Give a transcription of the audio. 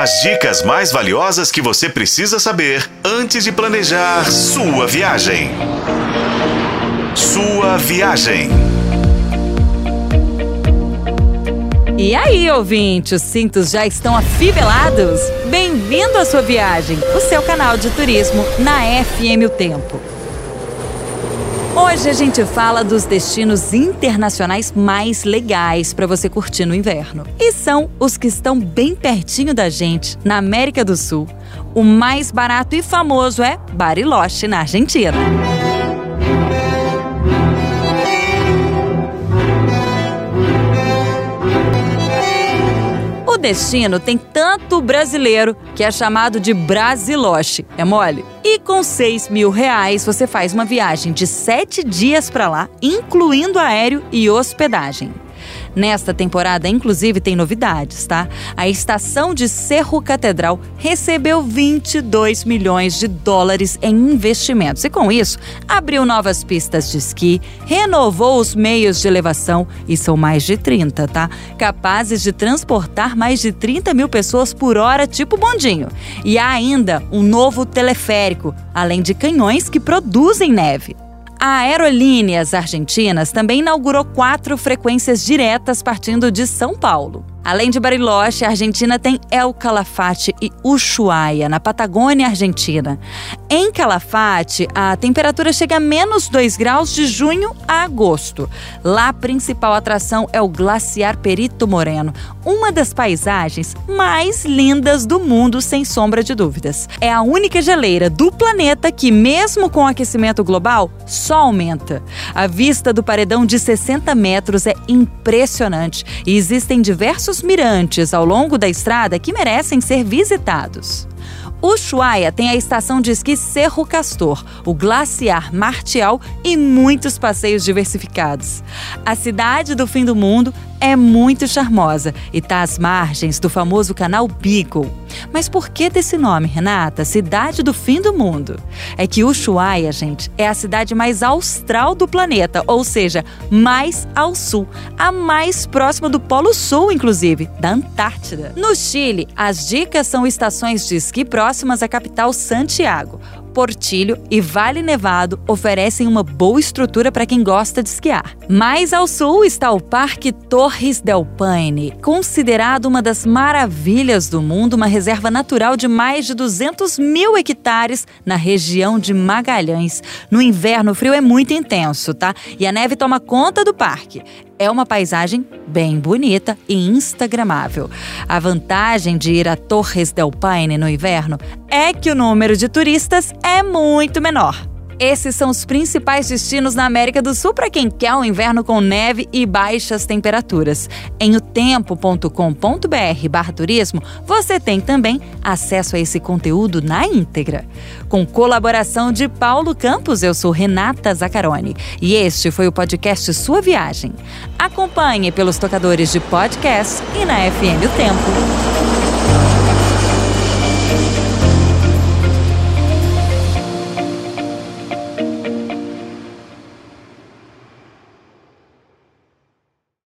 As dicas mais valiosas que você precisa saber antes de planejar sua viagem. Sua viagem. E aí, ouvinte, os cintos já estão afivelados? Bem-vindo à sua viagem, o seu canal de turismo na FM O Tempo. Hoje a gente fala dos destinos internacionais mais legais para você curtir no inverno. E são os que estão bem pertinho da gente, na América do Sul. O mais barato e famoso é Bariloche, na Argentina. Destino tem tanto brasileiro que é chamado de Brasiloche. É mole? E com 6 mil reais você faz uma viagem de 7 dias para lá, incluindo aéreo e hospedagem. Nesta temporada, inclusive, tem novidades, tá? A estação de Cerro Catedral recebeu 22 milhões de dólares em investimentos e, com isso, abriu novas pistas de esqui, renovou os meios de elevação e são mais de 30, tá? Capazes de transportar mais de 30 mil pessoas por hora, tipo bondinho. E há ainda um novo teleférico, além de canhões que produzem neve. A Aerolíneas Argentinas também inaugurou quatro frequências diretas partindo de São Paulo. Além de Bariloche, a Argentina tem El Calafate e Ushuaia, na Patagônia Argentina. Em Calafate, a temperatura chega a menos 2 graus de junho a agosto. Lá, a principal atração é o Glaciar Perito Moreno, uma das paisagens mais lindas do mundo, sem sombra de dúvidas. É a única geleira do planeta que, mesmo com o aquecimento global, só aumenta. A vista do paredão de 60 metros é impressionante e existem diversos mirantes ao longo da estrada que merecem ser visitados. Ushuaia tem a estação de esqui Cerro Castor, o glaciar Martial e muitos passeios diversificados. A cidade do fim do mundo é muito charmosa e está às margens do famoso canal Beagle. Mas por que desse nome, Renata? Cidade do fim do mundo. É que Ushuaia, gente, é a cidade mais austral do planeta, ou seja, mais ao sul, a mais próxima do Polo Sul, inclusive, da Antártida. No Chile, as dicas são estações de esqui próximas à capital Santiago. Portilho e Vale Nevado oferecem uma boa estrutura para quem gosta de esquiar. Mais ao sul está o Parque Torres del Paine, considerado uma das maravilhas do mundo, uma reserva natural de mais de 200 mil hectares na região de Magalhães. No inverno, o frio é muito intenso, tá? E a neve toma conta do parque é uma paisagem bem bonita e instagramável. A vantagem de ir a Torres del Paine no inverno é que o número de turistas é muito menor. Esses são os principais destinos na América do Sul para quem quer um inverno com neve e baixas temperaturas. Em otempo.com.br turismo, você tem também acesso a esse conteúdo na íntegra. Com colaboração de Paulo Campos, eu sou Renata Zacarone e este foi o podcast Sua Viagem. Acompanhe pelos tocadores de podcast e na FM O Tempo.